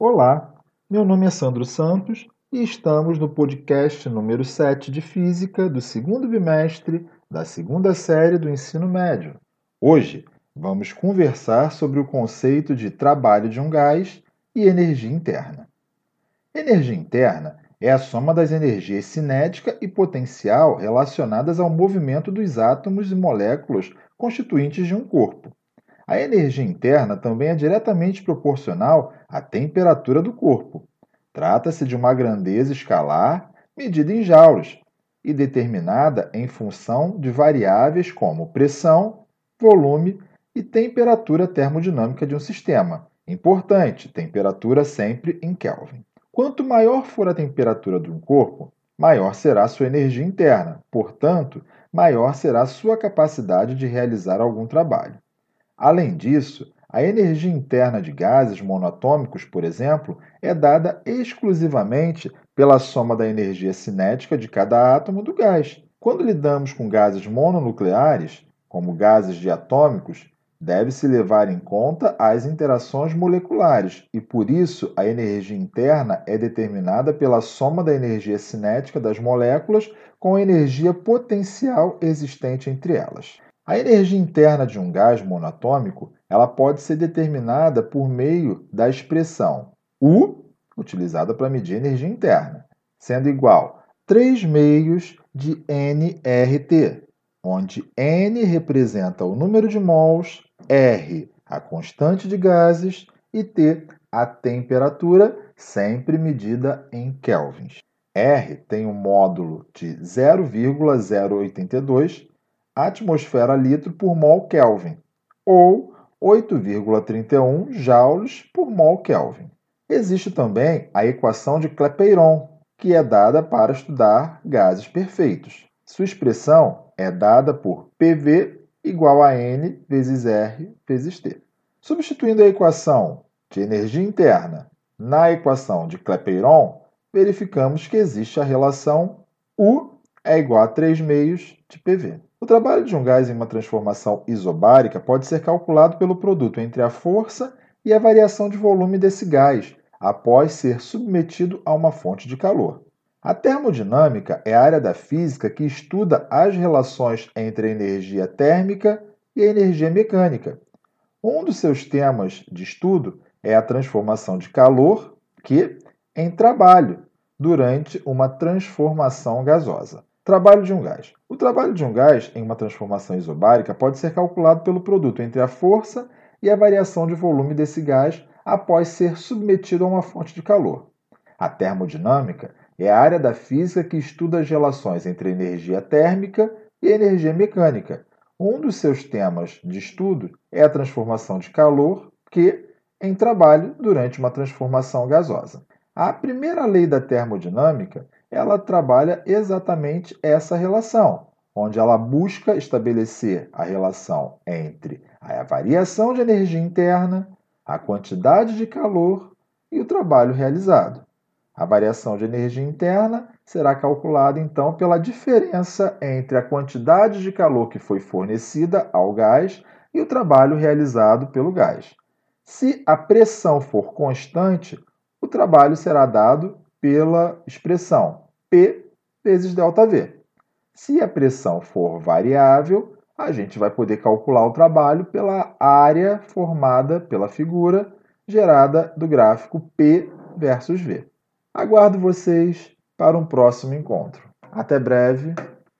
Olá, meu nome é Sandro Santos e estamos no podcast número 7 de Física do segundo bimestre da segunda série do ensino médio. Hoje vamos conversar sobre o conceito de trabalho de um gás e energia interna. Energia interna é a soma das energias cinética e potencial relacionadas ao movimento dos átomos e moléculas constituintes de um corpo. A energia interna também é diretamente proporcional à temperatura do corpo. Trata-se de uma grandeza escalar medida em joules e determinada em função de variáveis como pressão, volume e temperatura termodinâmica de um sistema. Importante, temperatura sempre em Kelvin. Quanto maior for a temperatura de um corpo, maior será sua energia interna, portanto, maior será sua capacidade de realizar algum trabalho. Além disso, a energia interna de gases monatômicos, por exemplo, é dada exclusivamente pela soma da energia cinética de cada átomo do gás. Quando lidamos com gases mononucleares, como gases diatômicos, deve-se levar em conta as interações moleculares e, por isso, a energia interna é determinada pela soma da energia cinética das moléculas com a energia potencial existente entre elas. A energia interna de um gás monatômico ela pode ser determinada por meio da expressão U, utilizada para medir energia interna, sendo igual 3 meios de nRT, onde N representa o número de mols, R a constante de gases e T a temperatura, sempre medida em kelvins. R tem um módulo de 0,082 atmosfera litro por mol Kelvin, ou 8,31 joules por mol Kelvin. Existe também a equação de Clapeyron, que é dada para estudar gases perfeitos. Sua expressão é dada por PV igual a N vezes R vezes T. Substituindo a equação de energia interna na equação de Clapeyron, verificamos que existe a relação U é igual a 3 meios de PV. O trabalho de um gás em uma transformação isobárica pode ser calculado pelo produto entre a força e a variação de volume desse gás após ser submetido a uma fonte de calor. A termodinâmica é a área da física que estuda as relações entre a energia térmica e a energia mecânica. Um dos seus temas de estudo é a transformação de calor, que, em trabalho, durante uma transformação gasosa. Trabalho de um gás. O trabalho de um gás em uma transformação isobárica pode ser calculado pelo produto entre a força e a variação de volume desse gás após ser submetido a uma fonte de calor. A termodinâmica é a área da física que estuda as relações entre energia térmica e energia mecânica. Um dos seus temas de estudo é a transformação de calor, que, em trabalho durante uma transformação gasosa. A primeira lei da termodinâmica ela trabalha exatamente essa relação, onde ela busca estabelecer a relação entre a variação de energia interna, a quantidade de calor e o trabalho realizado. A variação de energia interna será calculada então pela diferença entre a quantidade de calor que foi fornecida ao gás e o trabalho realizado pelo gás. Se a pressão for constante, o trabalho será dado pela expressão P vezes ΔV. Se a pressão for variável, a gente vai poder calcular o trabalho pela área formada pela figura gerada do gráfico P versus V. Aguardo vocês para um próximo encontro. Até breve